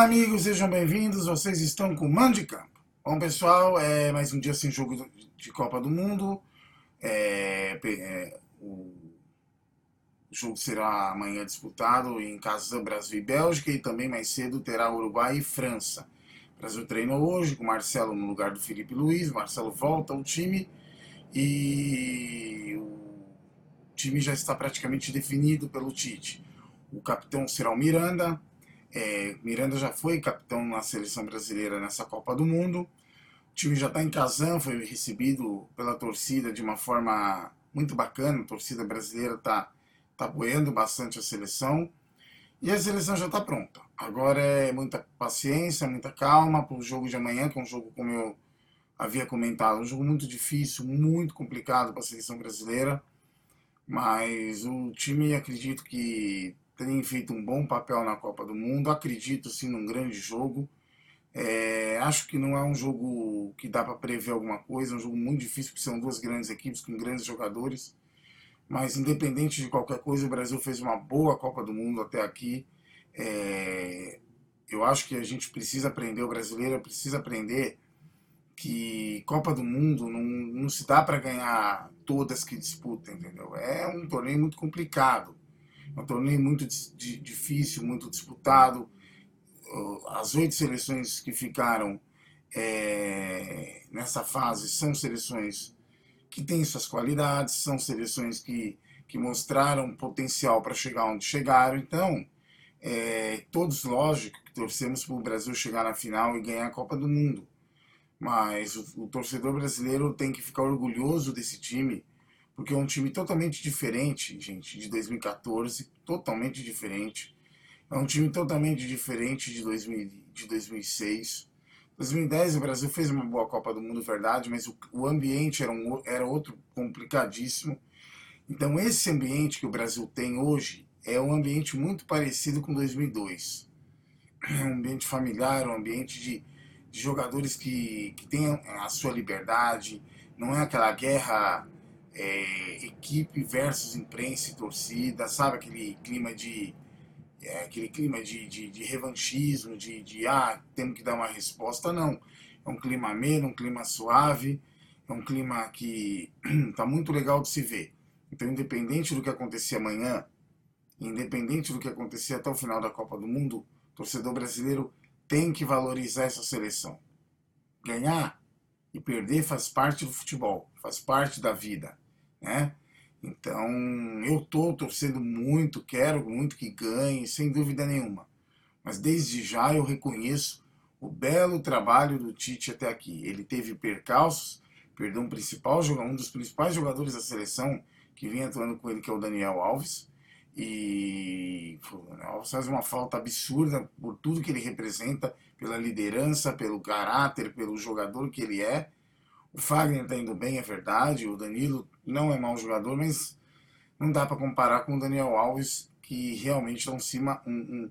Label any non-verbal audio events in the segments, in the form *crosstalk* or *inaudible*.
Olá, amigos, sejam bem-vindos. Vocês estão com o Mano de Campo. Bom, pessoal, é mais um dia sem jogo de Copa do Mundo. É, é, o jogo será amanhã disputado em Casa Brasil e Bélgica e também mais cedo terá Uruguai e França. O Brasil treinou hoje com Marcelo no lugar do Felipe Luiz. Marcelo volta ao time e o time já está praticamente definido pelo Tite. O capitão será o Miranda, é, Miranda já foi capitão na seleção brasileira nessa Copa do Mundo. O time já está em Kazan, foi recebido pela torcida de uma forma muito bacana. A torcida brasileira está tá apoiando bastante a seleção. E a seleção já está pronta. Agora é muita paciência, muita calma para o jogo de amanhã, que é um jogo, como eu havia comentado, um jogo muito difícil, muito complicado para a seleção brasileira. Mas o time, acredito que tem feito um bom papel na Copa do Mundo. Acredito sim num grande jogo. É, acho que não é um jogo que dá para prever alguma coisa, é um jogo muito difícil, porque são duas grandes equipes com grandes jogadores. Mas, independente de qualquer coisa, o Brasil fez uma boa Copa do Mundo até aqui. É, eu acho que a gente precisa aprender, o brasileiro precisa aprender que Copa do Mundo não, não se dá para ganhar todas que disputam, entendeu? É um torneio muito complicado. Um torneio muito difícil, muito disputado. As oito seleções que ficaram é, nessa fase são seleções que têm suas qualidades, são seleções que, que mostraram potencial para chegar onde chegaram. Então, é, todos, lógico, que torcemos para o Brasil chegar na final e ganhar a Copa do Mundo. Mas o, o torcedor brasileiro tem que ficar orgulhoso desse time porque é um time totalmente diferente, gente, de 2014, totalmente diferente. É um time totalmente diferente de, 2000, de 2006. 2010 o Brasil fez uma boa Copa do Mundo, verdade, mas o, o ambiente era, um, era outro complicadíssimo. Então esse ambiente que o Brasil tem hoje é um ambiente muito parecido com 2002. É um ambiente familiar, um ambiente de, de jogadores que, que têm a sua liberdade, não é aquela guerra é, equipe versus imprensa e torcida, sabe? Aquele clima de. É, aquele clima de, de, de revanchismo, de, de ah, temos que dar uma resposta, não. É um clima ameno, um clima suave, é um clima que está *clears throat* muito legal de se ver. Então, independente do que acontecer amanhã, independente do que acontecer até o final da Copa do Mundo, o torcedor brasileiro tem que valorizar essa seleção. Ganhar e perder faz parte do futebol, faz parte da vida né? Então, eu estou torcendo muito, quero muito que ganhe, sem dúvida nenhuma. Mas desde já eu reconheço o belo trabalho do Tite até aqui. Ele teve percalços, perdeu um, principal, um dos principais jogadores da seleção que vinha atuando com ele, que é o Daniel Alves. E o Daniel Alves faz uma falta absurda por tudo que ele representa, pela liderança, pelo caráter, pelo jogador que ele é. O Fagner está indo bem, é verdade. O Danilo não é mau jogador, mas não dá para comparar com o Daniel Alves, que realmente estão cima, um, um,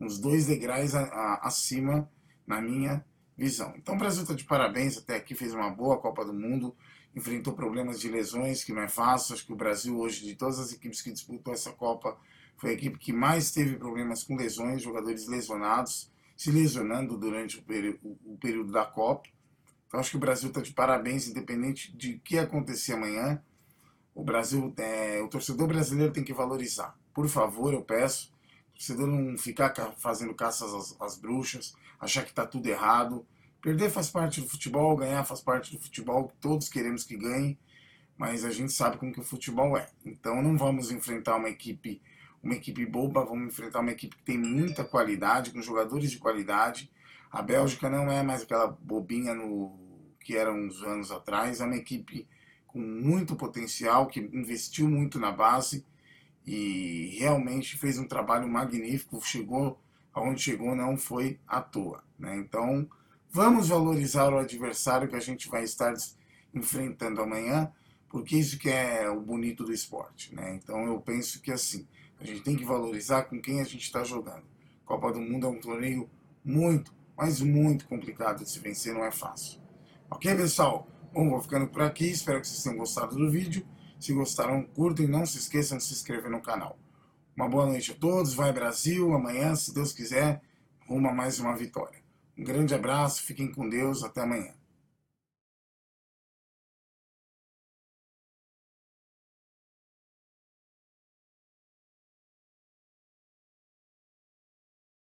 uns dois degraus a, a, acima, na minha visão. Então o Brasil está de parabéns, até aqui fez uma boa Copa do Mundo, enfrentou problemas de lesões, que não é fácil. Acho que o Brasil hoje, de todas as equipes que disputou essa Copa, foi a equipe que mais teve problemas com lesões, jogadores lesionados, se lesionando durante o, o período da Copa. Então acho que o Brasil está de parabéns, independente de o que acontecer amanhã. O Brasil, é, o torcedor brasileiro tem que valorizar. Por favor, eu peço, o torcedor não ficar fazendo caças às, às bruxas, achar que está tudo errado. Perder faz parte do futebol, ganhar faz parte do futebol. Todos queremos que ganhe, mas a gente sabe como que o futebol é. Então não vamos enfrentar uma equipe, uma equipe boba, vamos enfrentar uma equipe que tem muita qualidade, com jogadores de qualidade a Bélgica não é mais aquela bobinha no que era uns anos atrás, é uma equipe com muito potencial, que investiu muito na base e realmente fez um trabalho magnífico, chegou aonde chegou não foi à toa. Né? Então, vamos valorizar o adversário que a gente vai estar enfrentando amanhã, porque isso que é o bonito do esporte. Né? Então, eu penso que assim, a gente tem que valorizar com quem a gente está jogando. Copa do Mundo é um torneio muito, mas muito complicado de se vencer, não é fácil. Ok, pessoal? Bom, vou ficando por aqui, espero que vocês tenham gostado do vídeo. Se gostaram, curtam e não se esqueçam de se inscrever no canal. Uma boa noite a todos, vai Brasil, amanhã, se Deus quiser, rumo a mais uma vitória. Um grande abraço, fiquem com Deus, até amanhã.